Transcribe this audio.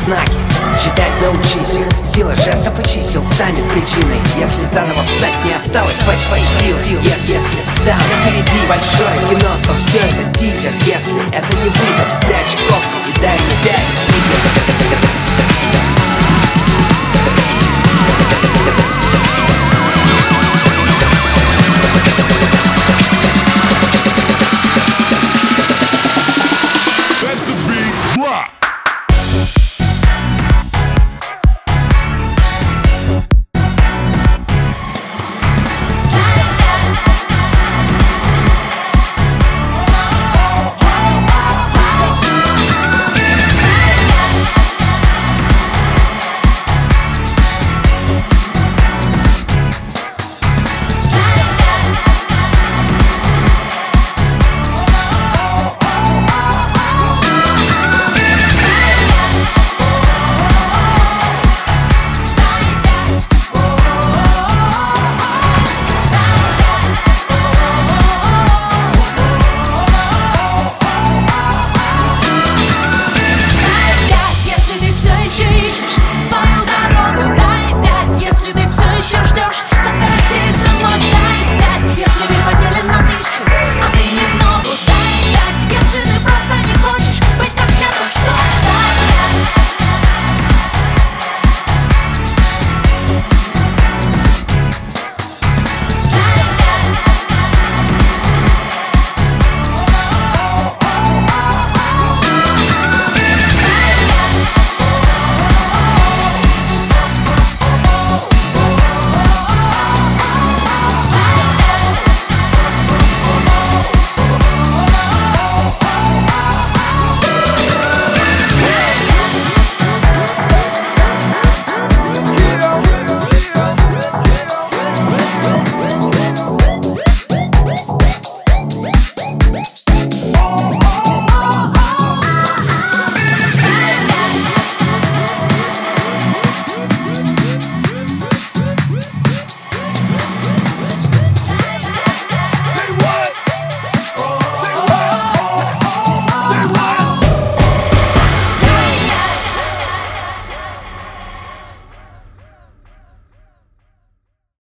Читать научись их. Сила жестов и чисел станет причиной. Если заново встать не осталось почти сил. Если, если да, впереди большое кино То все это тизер. Если это не вызов, спрячь когти и дай мне пять.